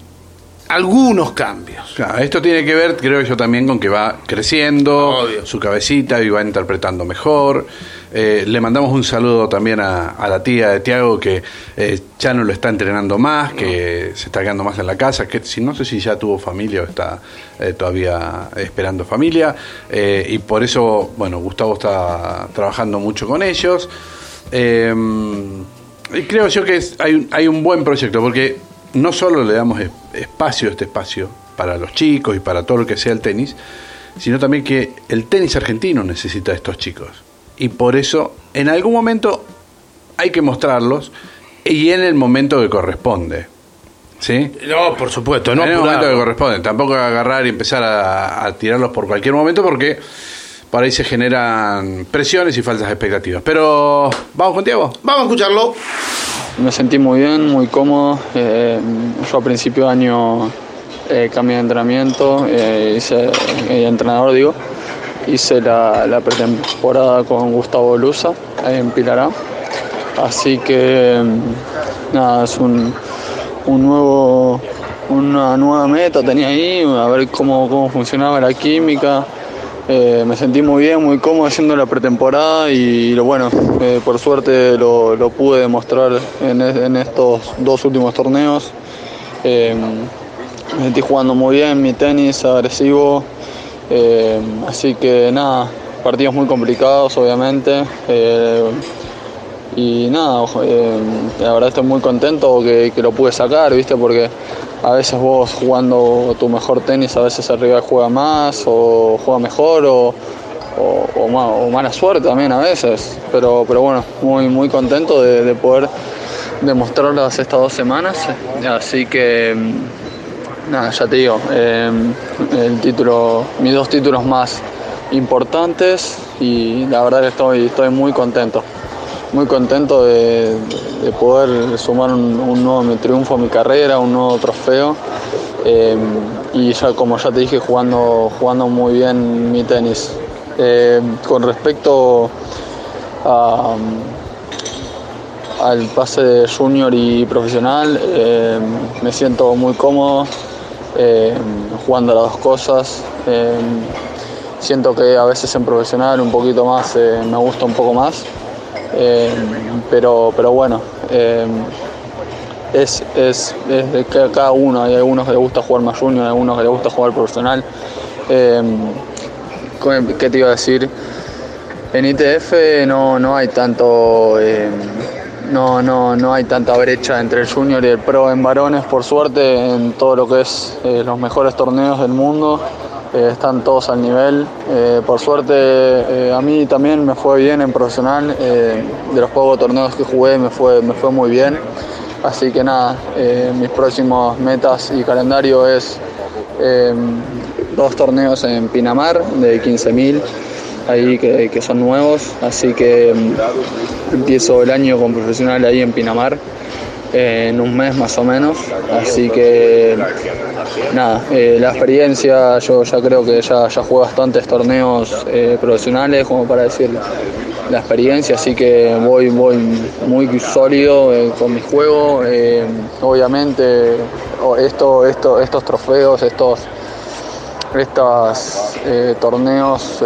[SPEAKER 3] algunos cambios.
[SPEAKER 4] Claro, esto tiene que ver, creo yo, también con que va creciendo
[SPEAKER 3] Obvio.
[SPEAKER 4] su cabecita y va interpretando mejor. Eh, le mandamos un saludo también a, a la tía de Tiago que eh, ya no lo está entrenando más, que se está quedando más en la casa, que si no sé si ya tuvo familia o está eh, todavía esperando familia. Y por eso, bueno, Gustavo está trabajando mucho con ellos. Y creo yo que es- hay, un- hay un buen proyecto, porque no solo le damos es- espacio, este espacio, para los chicos y para todo lo que sea el tenis, sino también que el tenis argentino necesita a estos chicos. Y por eso, en algún momento, hay que mostrarlos y en el momento que corresponde. ¿Sí?
[SPEAKER 3] No, por supuesto, no
[SPEAKER 4] en el momento que corresponde. Tampoco agarrar y empezar a, a tirarlos por cualquier momento porque por ahí se generan presiones y falsas expectativas. Pero, ¿vamos con Tiago?
[SPEAKER 3] Vamos a escucharlo.
[SPEAKER 7] Me sentí muy bien, muy cómodo. Eh, yo a principio de año eh, cambié de entrenamiento, eh, hice, eh, entrenador digo, hice la, pretemporada con Gustavo Luza en Pilará. Así que mm, nada, es un, un nuevo, una nueva meta tenía ahí, a ver cómo, cómo funcionaba la química. Eh, me sentí muy bien, muy cómodo haciendo la pretemporada y bueno, eh, por suerte lo, lo pude demostrar en, en estos dos últimos torneos. Eh, me sentí jugando muy bien, mi tenis agresivo, así que nada, partidos muy complicados obviamente. Y nada, eh, la verdad estoy muy contento que, que lo pude sacar, ¿viste? Porque a veces vos jugando tu mejor tenis, a veces el rival juega más o juega mejor o, o- o o mala suerte también a veces. Pero, pero bueno, muy, muy contento de, de poder demostrarlas estas dos semanas. Así que, nada, ya te digo, eh, el título, mis dos títulos más importantes y la verdad que estoy, estoy muy contento muy contento de, de poder sumar un, un nuevo triunfo a mi carrera, un nuevo trofeo. Eh, y ya como ya te dije, jugando, jugando muy bien mi tenis. Eh, con respecto al pase de junior y profesional, eh, me siento muy cómodo jugando las dos cosas. Siento que a veces en profesional un poquito más me gusta un poco más. Eh, pero, pero bueno, eh, es, es, es de ca- cada uno. Hay algunos que les gusta jugar más junior, hay algunos que les gusta jugar profesional. Eh, ¿qué- ¿Qué te iba a decir? En ITF no, no hay tanto. eh, no, no, no hay tanta brecha entre el junior y el pro en varones, por suerte, en todo lo que es los mejores torneos del mundo. Eh, están todos al nivel. Eh, por suerte, eh, a mí también me fue bien en profesional. de los pocos torneos que jugué me fue, me fue muy bien. Así que nada, mis próximos metas y calendario es eh, dos torneos en Pinamar de 15.000 ahí que, que son nuevos, así que mm, empiezo el año con profesional ahí en Pinamar en un mes más o menos, así que nada, eh, la experiencia, yo ya creo que ya, ya jugué bastantes torneos eh, profesionales como para decir la experiencia, así que voy, voy muy sólido eh, con mi juego, obviamente esto, esto, estos trofeos, estos estos torneos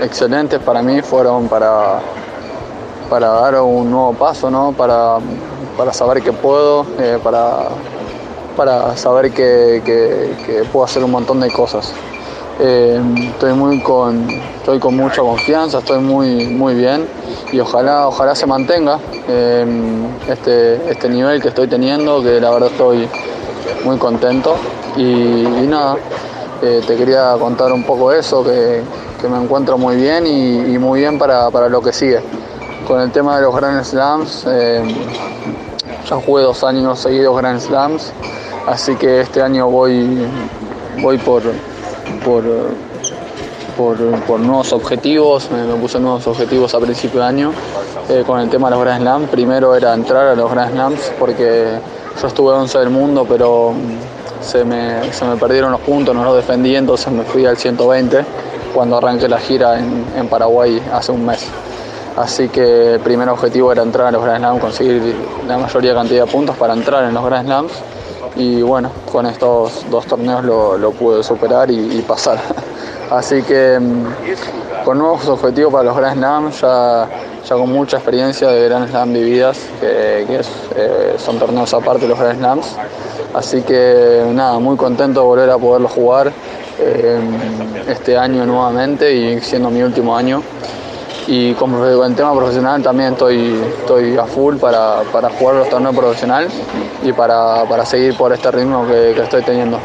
[SPEAKER 7] excelentes para mí fueron para, para dar un nuevo paso, ¿no? para, para saber que puedo, eh, para, para saber que, que- puedo hacer un montón de cosas. Eh, estoy, muy con, estoy con mucha confianza, estoy muy, muy bien y ojalá, ojalá se mantenga eh, este, este nivel que estoy teniendo, que la verdad estoy, muy contento. Y, nada, te quería contar un poco eso, que, que me encuentro muy bien y, y muy bien para, para, lo que sigue. Con el tema de los Grand Slams, eh, ya jugué dos años seguidos Grand Slams, así que este año voy, voy por, por, por, por nuevos objetivos, me, puse nuevos objetivos a principio de año eh, con el tema de los Grand Slams. Primero era entrar a los Grand Slams porque yo estuve 11 del mundo, pero se me, se me perdieron los puntos, no los defendí, entonces me fui al 120 cuando arranqué la gira en Paraguay hace un mes. Así que el primer objetivo era entrar a los Grand Slams, conseguir la mayoría cantidad de puntos para entrar en los Grand Slams. Y bueno, con estos dos torneos lo, pude superar y, pasar. Así que con nuevos objetivos para los Grand Slams, ya, con mucha experiencia de Grand Slam vividas, que, eh, son torneos aparte los Grand Slams. Así que nada, muy contento de volver a poderlo jugar eh, este año nuevamente y siendo mi último año. Y con el tema profesional también estoy, estoy a full para, para jugar los torneos profesionales y para, para seguir por este ritmo que, que estoy teniendo.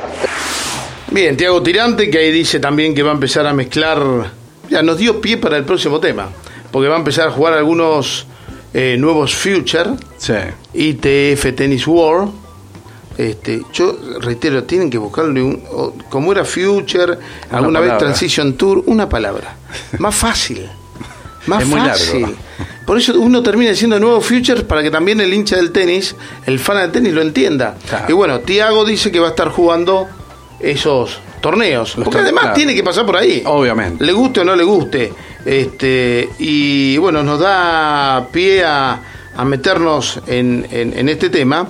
[SPEAKER 3] Bien, Tiago Tirante, que ahí dice también que va a empezar a mezclar, ya nos dio pie para el próximo tema, porque va a empezar a jugar algunos eh, nuevos Future,
[SPEAKER 4] sí.
[SPEAKER 3] ITF Tennis World. Este, yo reitero, tienen que buscarle un, como era Future,
[SPEAKER 4] Una
[SPEAKER 3] alguna
[SPEAKER 4] palabra.
[SPEAKER 3] vez Transition Tour, una palabra. Más fácil. Más
[SPEAKER 4] Es muy
[SPEAKER 3] fácil.
[SPEAKER 4] largo.
[SPEAKER 3] Por eso uno termina diciendo nuevo Futures para que también el hincha del tenis, el fan del tenis lo entienda.
[SPEAKER 4] Claro.
[SPEAKER 3] Y bueno, Tiago dice que va a estar jugando esos torneos.
[SPEAKER 4] Los
[SPEAKER 3] porque además
[SPEAKER 4] claro.
[SPEAKER 3] tiene que pasar por ahí.
[SPEAKER 4] Obviamente.
[SPEAKER 3] Le guste o no le guste. Este, y bueno, nos da pie a, a meternos en, en- en este tema,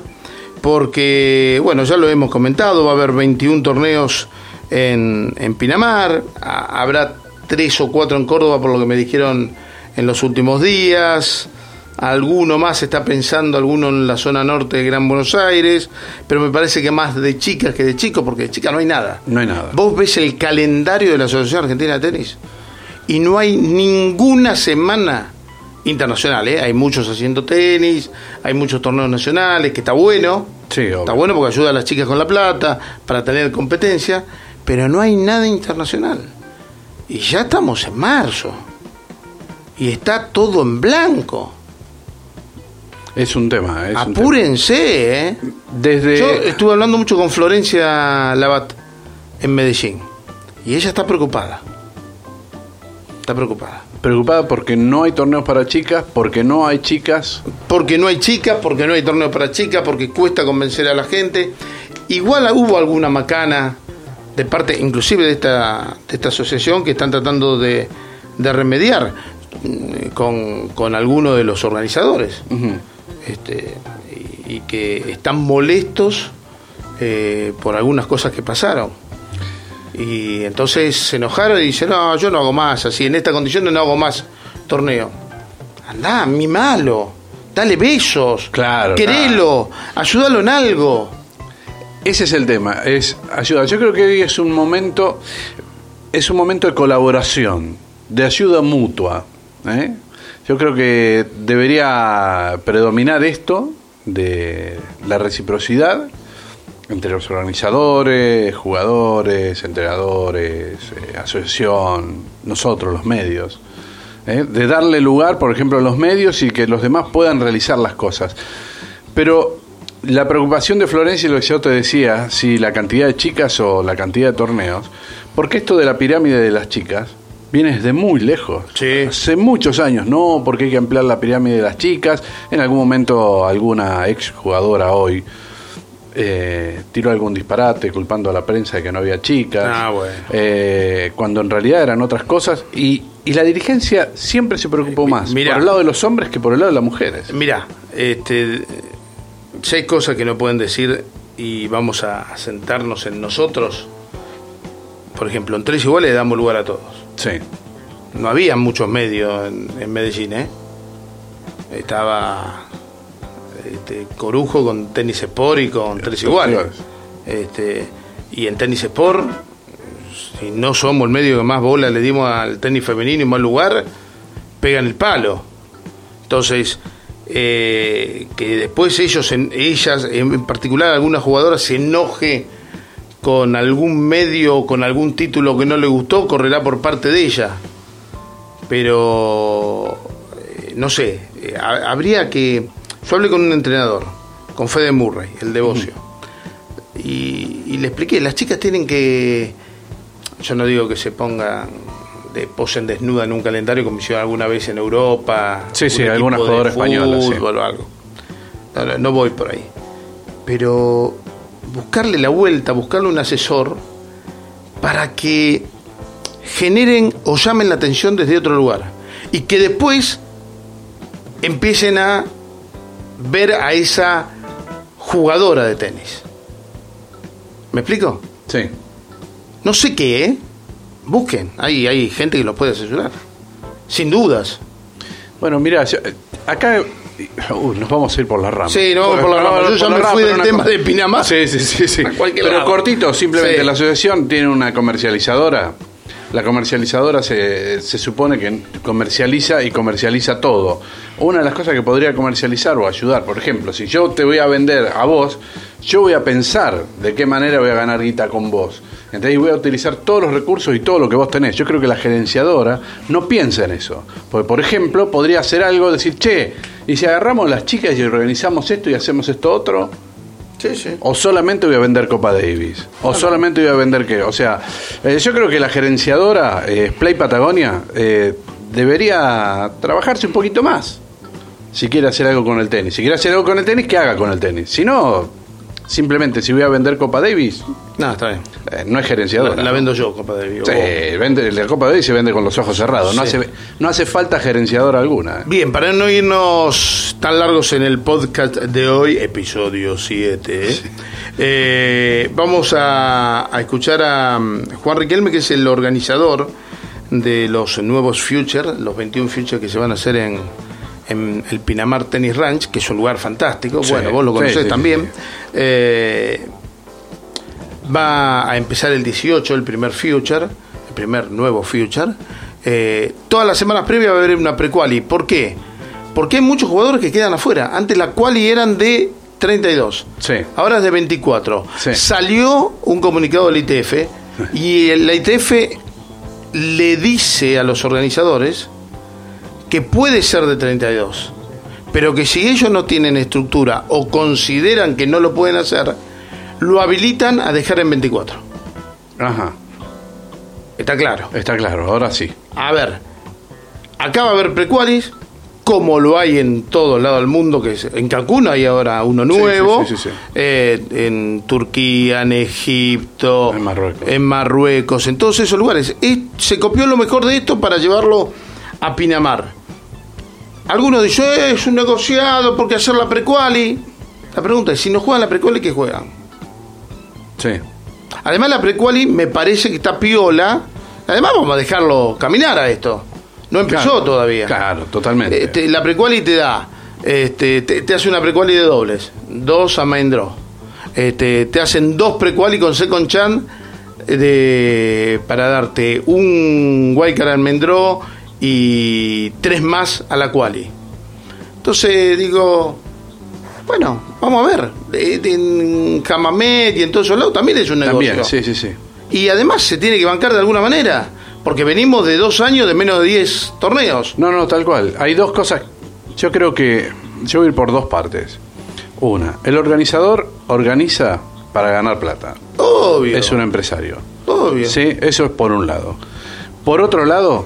[SPEAKER 3] porque, bueno, ya lo hemos comentado, va a haber 21 torneos en, en Pinamar, a- habrá tres o cuatro en Córdoba, por lo que me dijeron en los últimos días. Alguno más está pensando, alguno en la zona norte de Gran Buenos Aires, pero me parece que más de chicas que de chicos, porque de chicas no hay nada.
[SPEAKER 4] No hay nada.
[SPEAKER 3] Vos ves el calendario de la Asociación Argentina de Tenis y no hay ninguna semana internacional, ¿eh? Hay muchos haciendo tenis, hay muchos torneos nacionales, que está bueno.
[SPEAKER 4] Sí.
[SPEAKER 3] Está bueno porque ayuda a las chicas con la plata para tener competencia, pero no hay nada internacional. Y ya estamos en marzo. Y está todo en blanco.
[SPEAKER 4] Es un tema. Es un tema.
[SPEAKER 3] Apúrense, ¿eh?
[SPEAKER 4] Desde.
[SPEAKER 3] Yo estuve hablando mucho con Florencia Labat en Medellín. Y ella está preocupada. Está preocupada.
[SPEAKER 4] Preocupada porque no hay torneos para chicas, porque no hay chicas.
[SPEAKER 3] Porque no hay chicas, porque no hay torneo para chicas, porque cuesta convencer a la gente. Igual hubo alguna macana de parte, inclusive de esta, de esta asociación, que están tratando de, de remediar con, con alguno de los organizadores. Este, y, y que están molestos eh, por algunas cosas que pasaron. Y entonces se enojaron y dicen, no, yo no hago más, así, en esta condición no hago más torneo. Andá, mi malo, dale besos,
[SPEAKER 4] Claro,
[SPEAKER 3] querelo, ayúdalo en algo.
[SPEAKER 4] Ese es el tema, es ayuda. Yo creo que hoy es un momento, es un momento de colaboración, de ayuda mutua. ¿Eh? Yo creo que debería predominar esto de la reciprocidad entre los organizadores, jugadores, entrenadores, eh, asociación, nosotros, los medios. ¿eh? De darle lugar, por ejemplo, a los medios y que los demás puedan realizar las cosas. Pero la preocupación de Florencia, y lo que yo te decía, si la cantidad de chicas o la cantidad de torneos, porque esto de la pirámide de las chicas viene desde muy lejos.
[SPEAKER 3] Sí.
[SPEAKER 4] Hace muchos años, no, porque hay que ampliar la pirámide de las chicas. En algún momento alguna ex jugadora hoy eh, tiró algún disparate culpando a la prensa de que no había chicas.
[SPEAKER 3] Ah, bueno.
[SPEAKER 4] Eh, cuando en realidad eran otras cosas. Y, y la dirigencia siempre se preocupó más
[SPEAKER 3] mirá.
[SPEAKER 4] por el lado de los hombres que por el lado de las mujeres.
[SPEAKER 3] Mira, este, si hay cosas que no pueden decir y vamos a, sentarnos en nosotros, por ejemplo, en tres iguales le damos lugar a todos.
[SPEAKER 4] Sí.
[SPEAKER 3] No había muchos medios en, en Medellín, ¿eh? Estaba este, Corujo con Tenis Sport y con Tres Iguales. Este, y en Tenis Sport, si no somos el medio que más bola le dimos al tenis femenino y más lugar, pegan el palo. Entonces, eh, que después ellos, en, ellas, en particular algunas jugadoras, se enoje con algún medio o con algún título que no le gustó, correrá por parte de ella. Pero, eh, no sé, eh, ha- habría que... Yo hablé con un entrenador, con Fede Murray, el de Bocio, y, y le expliqué, las chicas tienen que... Yo no digo que se pongan de posen desnuda en un calendario como hicieron alguna vez en Europa.
[SPEAKER 4] Sí, sí,
[SPEAKER 3] un
[SPEAKER 4] alguna jugadora española, sí.
[SPEAKER 3] fútbol o algo. No, no, no voy por ahí. Pero buscarle la vuelta, buscarle un asesor para que generen o llamen la atención desde otro lugar. Y que después empiecen a ver a esa jugadora de tenis. ¿Me explico?
[SPEAKER 4] Sí.
[SPEAKER 3] No sé qué, ¿eh? Busquen. Hay, hay gente que los puede asesorar. Sin dudas.
[SPEAKER 4] Bueno, mira, yo- acá uy, nos vamos a ir por la rama.
[SPEAKER 3] Sí, nos vamos por la rama. Yo ya me fui del tema de Pinamar.
[SPEAKER 4] Sí, sí, sí. sí. Pero
[SPEAKER 3] lado.
[SPEAKER 4] cortito, simplemente
[SPEAKER 3] Sí.
[SPEAKER 4] la asociación tiene una comercializadora. La comercializadora se, se supone que comercializa y comercializa todo. Una de las cosas que podría comercializar o ayudar, por ejemplo, si yo te voy a vender a vos, yo voy a pensar de qué manera voy a ganar guita con vos. Entonces voy a utilizar todos los recursos y todo lo que vos tenés. Yo creo que la gerenciadora no piensa en eso. Porque, por ejemplo, podría hacer algo, decir, che, y si agarramos las chicas y organizamos esto y hacemos esto otro,
[SPEAKER 3] Sí, sí.
[SPEAKER 4] o solamente voy a vender Copa Davis, o solamente voy a vender qué. O sea, eh, yo creo que la gerenciadora eh, Play Patagonia eh, debería trabajarse un poquito más. Si quiere hacer algo con el tenis. Si quiere hacer algo con el tenis, que haga con el tenis. Si no, simplemente si voy a vender Copa Davis,
[SPEAKER 3] No, está bien.
[SPEAKER 4] eh, no es
[SPEAKER 3] La,
[SPEAKER 4] gerenciadora.
[SPEAKER 3] la vendo yo, Copa de Vigo.
[SPEAKER 4] Sí, vende, la Copa Davis se vende con los ojos cerrados. No,
[SPEAKER 3] Sí.
[SPEAKER 4] hace, no hace falta gerenciadora alguna.
[SPEAKER 3] Bien, para no irnos tan largos en el podcast de hoy, episodio 7, eh, vamos a, a escuchar a mm, Juan Riquelme, que es el organizador de los nuevos Future, los 21 Future que se van a hacer en, en el Pinamar Tennis Ranch, que es un lugar fantástico.
[SPEAKER 4] Sí,
[SPEAKER 3] bueno, vos lo conocés
[SPEAKER 4] sí,
[SPEAKER 3] también. Eh, va a empezar el 18, el primer Future, el primer nuevo Future. Eh, todas las semanas previas va a haber una pre-quali. ¿Por qué? Porque hay muchos jugadores que quedan afuera. Antes la quali eran de 32.
[SPEAKER 4] Sí.
[SPEAKER 3] Ahora es de 24.
[SPEAKER 4] Sí.
[SPEAKER 3] Salió un comunicado del ITF y el- la ITF le dice a los organizadores que puede ser de 32, pero que si ellos no tienen estructura o consideran que no lo pueden hacer, lo habilitan a dejar en 24.
[SPEAKER 4] Ajá,
[SPEAKER 3] Está claro.
[SPEAKER 4] está claro, ahora sí.
[SPEAKER 3] A ver, acá va a haber prequalis, como lo hay en todos lados del mundo, que es, en Cancún hay ahora uno nuevo,
[SPEAKER 4] sí, sí, sí,
[SPEAKER 3] eh, en Turquía, en Egipto,
[SPEAKER 4] En Marruecos.
[SPEAKER 3] en Marruecos, en todos esos lugares. Es- se copió lo mejor de esto para llevarlo a Pinamar. Algunos dicen, "Eh, es un negociado porque hacer la prequali. La pregunta es, si no juegan la prequali, ¿qué juegan?
[SPEAKER 4] Sí.
[SPEAKER 3] Además la prequali me parece que está piola. Además vamos a dejarlo caminar a esto. No empezó
[SPEAKER 4] Claro,
[SPEAKER 3] todavía.
[SPEAKER 4] Claro, totalmente.
[SPEAKER 3] Este, la prequali te da, este, te, te hace una prequali de dobles, dos a main draw. Este, te hacen dos prequali con second chan de, para darte un wildcard al main draw y tres más a la quali. Entonces digo, bueno, vamos a ver. De- en Jamamet y en todos esos lados también es un negocio.
[SPEAKER 4] También, sí, sí, sí.
[SPEAKER 3] Y además se tiene que bancar de alguna manera, porque venimos de dos años de menos de 10 torneos.
[SPEAKER 4] No, no, tal cual. Hay dos cosas. Yo creo que. Yo voy a ir por dos partes. Una, el organizador organiza para ganar plata.
[SPEAKER 3] Obvio.
[SPEAKER 4] Es un empresario.
[SPEAKER 3] Obvio.
[SPEAKER 4] Sí, eso es por un lado. Por otro lado,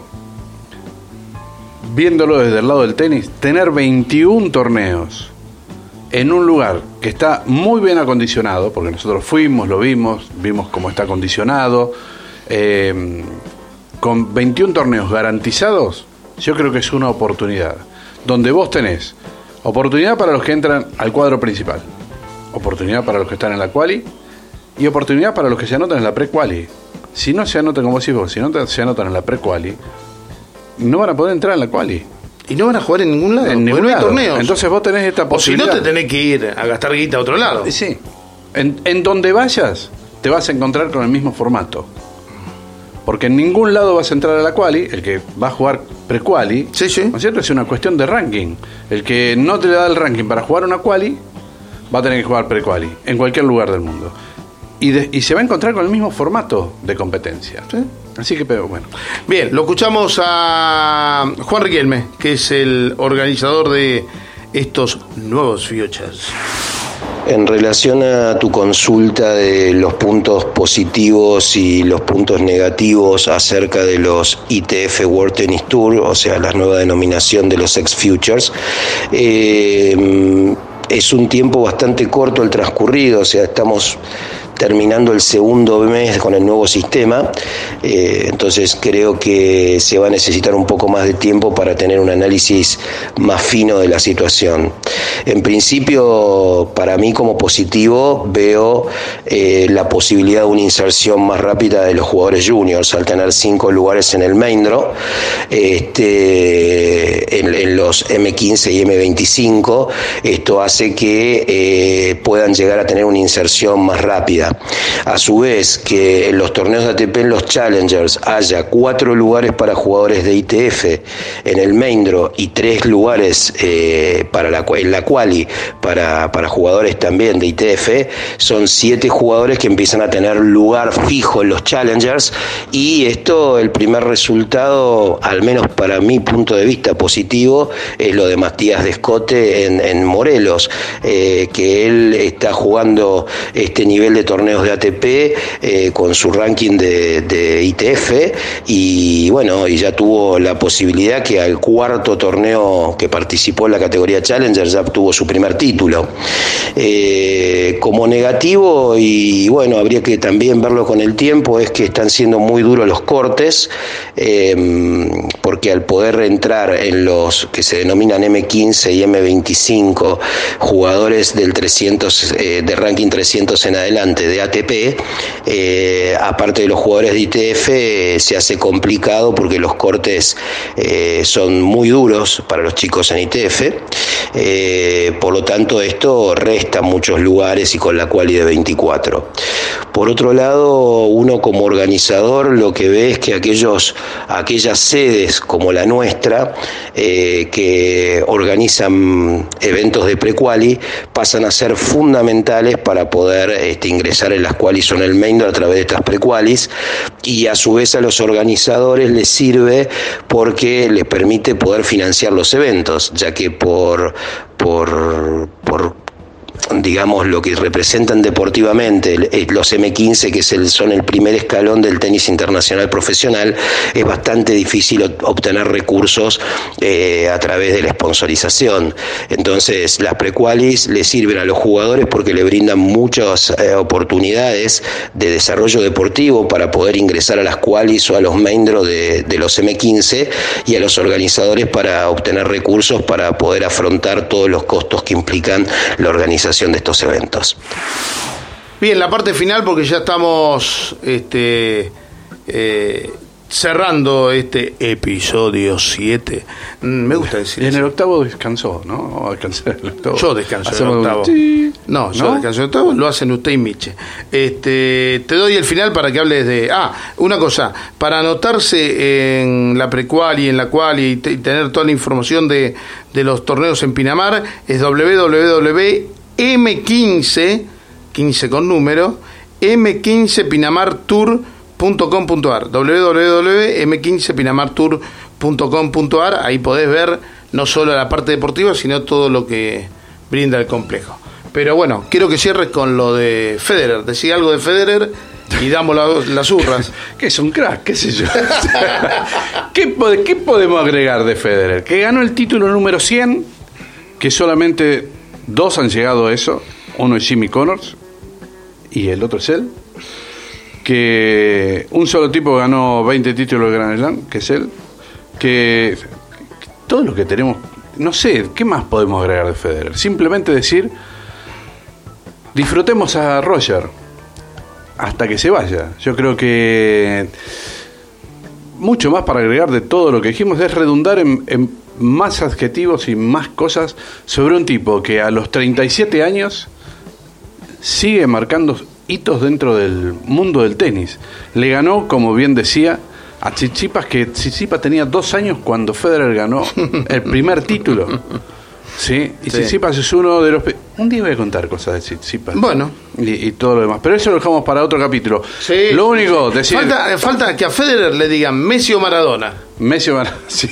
[SPEAKER 4] viéndolo desde el lado del tenis, tener 21 torneos en un lugar que está muy bien acondicionado, porque nosotros fuimos, lo vimos, vimos cómo está acondicionado, eh, con 21 torneos garantizados, yo creo que es una oportunidad, donde vos tenés oportunidad para los que entran al cuadro principal, oportunidad para los que están en la quali y oportunidad para los que se anotan en la pre-quali. Si no se anotan, como decís vos, si no se anotan en la pre-quali, no van a poder entrar en la quali.
[SPEAKER 3] Y no van a jugar en ningún lado,
[SPEAKER 4] En ningún
[SPEAKER 3] no hay
[SPEAKER 4] lado.
[SPEAKER 3] torneos.
[SPEAKER 4] Entonces vos tenés esta
[SPEAKER 3] o si no
[SPEAKER 4] posibilidad.
[SPEAKER 3] te tenés que ir a gastar guita a otro lado.
[SPEAKER 4] Sí. En, en donde vayas, te vas a encontrar con el mismo formato. Porque en ningún lado vas a entrar a la quali, el que va a jugar pre-quali,
[SPEAKER 3] Sí, sí.
[SPEAKER 4] ¿no es cierto? Es una cuestión de ranking. El que no te le da el ranking para jugar una quali, va a tener que jugar pre-quali, en cualquier lugar del mundo. Y, de- y se va a encontrar con el mismo formato de competencia. Así que, pero bueno.
[SPEAKER 3] Bien, lo escuchamos a Juan Riquelme, que es el organizador de estos nuevos futures.
[SPEAKER 8] En relación a tu consulta de los puntos positivos y los puntos negativos acerca de los ITF World Tennis Tour, o sea, la nueva denominación de los ex Futures, eh, es un tiempo bastante corto el transcurrido, o sea, estamos terminando el segundo mes con el nuevo sistema, eh, entonces creo que se va a necesitar un poco más de tiempo para tener un análisis más fino de la situación. En principio, para mí como positivo, veo eh, la posibilidad de una inserción más rápida de los jugadores juniors al tener cinco lugares en el main draw, este, en, en los M15 y M25. Esto hace que eh, puedan llegar a tener una inserción más rápida. A su vez, que en los torneos de ATP, en los Challengers, haya cuatro lugares para jugadores de ITF en el main draw y tres lugares eh, para en la quali para, para jugadores también de ITF, son siete jugadores que empiezan a tener lugar fijo en los Challengers. Y esto, el primer resultado, al menos para mi punto de vista positivo, es lo de Matías Descote en, en Morelos, eh, que él está jugando este nivel de torneos de ATP eh, con su ranking de, ITF y bueno, y ya tuvo la posibilidad que al cuarto torneo que participó en la categoría Challenger ya obtuvo su primer título. Eh, como negativo, y bueno, habría que también verlo con el tiempo, es que están siendo muy duros los cortes, eh, porque al poder entrar en los que se denominan M15 y M25, jugadores del 300, eh, de ranking 300 en adelante de ATP, eh, aparte de los jugadores de ITF, eh, se hace complicado porque los cortes eh, son muy duros para los chicos en ITF. Por lo tanto, esto resta muchos lugares y con la quali de 24. Por otro lado, uno como organizador lo que ve es que aquellos, aquellas sedes como la nuestra, que organizan eventos de pre-quali, pasan a ser fundamentales para poder este, ingresar en las qualis o en el main a través de estas pre-qualis y a su vez a los organizadores les sirve porque les permite poder financiar los eventos, ya que por, por, por digamos, lo que representan deportivamente eh, los M15, que son el primer escalón del tenis internacional profesional, es bastante difícil ob- obtener recursos eh, a través de la sponsorización. Entonces, las prequalis le sirven a los jugadores porque le brindan muchas eh, oportunidades de desarrollo deportivo para poder ingresar a las qualis o a los main draw de, de los M15 y a los organizadores para obtener recursos para poder afrontar todos los costos que implican la organización de estos eventos.
[SPEAKER 3] Bien, la parte final, porque ya estamos este, eh, cerrando este episodio 7. Mm, Me gusta decir
[SPEAKER 4] Y en
[SPEAKER 3] eso.
[SPEAKER 4] el octavo descansó, ¿no? El octavo.
[SPEAKER 3] Yo descanso en el
[SPEAKER 4] Hacemos un
[SPEAKER 3] octavo.
[SPEAKER 4] ti.
[SPEAKER 3] No, yo
[SPEAKER 4] ¿No?
[SPEAKER 3] descanso en el octavo, lo hacen usted y Miche. Este, te doy el final para que hables de. Ah, una cosa, para anotarse en la precual y en la cual y, te- y tener toda la información de, de los torneos en Pinamar es www.m15, 15 con número, m15pinamartour.com.ar, www.m15pinamartour.com.ar, ahí podés ver no solo la parte deportiva, sino todo lo que brinda el complejo. Pero bueno, quiero que cierres con lo de Federer. Decía algo de Federer y damos la- las urras.
[SPEAKER 4] Que es un crack, qué sé yo. ¿Qué, qué podemos agregar de Federer? Que ganó el título número 100, que solamente dos han llegado a eso. Uno es Jimmy Connors y el otro es él. Que un solo tipo ganó 20 títulos de Grand Slam, que es él. Que todo lo que tenemos, no sé, ¿qué más podemos agregar de Federer? Simplemente decir, disfrutemos a Roger hasta que se vaya. Yo creo que mucho más para agregar de todo lo que dijimos es redundar en, en más adjetivos y más cosas sobre un tipo que a los 37 años sigue marcando hitos dentro del mundo del tenis. Le ganó, como bien decía, a Tsitsipas, que Tsitsipas tenía dos años cuando Federer ganó el primer título. Sí, y
[SPEAKER 3] Sí.
[SPEAKER 4] Tsitsipas es uno de los... pe- Un día voy a contar cosas de Tsitsipas.
[SPEAKER 3] Bueno.
[SPEAKER 4] Y, y todo lo demás. Pero eso lo dejamos para otro capítulo.
[SPEAKER 3] Sí.
[SPEAKER 4] Lo único, decir...
[SPEAKER 3] Falta, falta que a Federer le digan Messi o Maradona.
[SPEAKER 4] Messi o Mar- sí.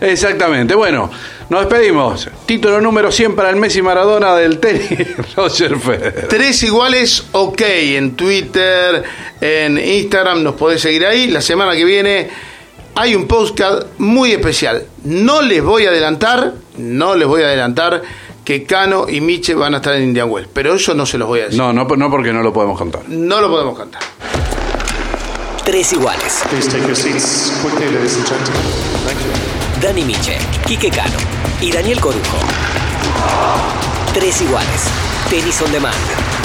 [SPEAKER 4] Exactamente. Bueno, nos despedimos. Título número 100 para el Messi Maradona del tenis, Roger Federer.
[SPEAKER 3] Tres iguales, ok. En Twitter, en Instagram, nos podés seguir ahí. La semana que viene hay un podcast muy especial. No les voy a adelantar, no les voy a adelantar que Cano y Miche van a estar en Indian Wells. Pero eso no se los voy a decir.
[SPEAKER 4] No, no, no porque no lo podemos contar.
[SPEAKER 3] No lo podemos cantar.
[SPEAKER 1] Tres iguales.
[SPEAKER 2] Please take your seats quickly, ladies and gentlemen. Thank you.
[SPEAKER 1] Dani Miche, Quique Cano y Daniel Corujo. Tres iguales. Tenis on demand.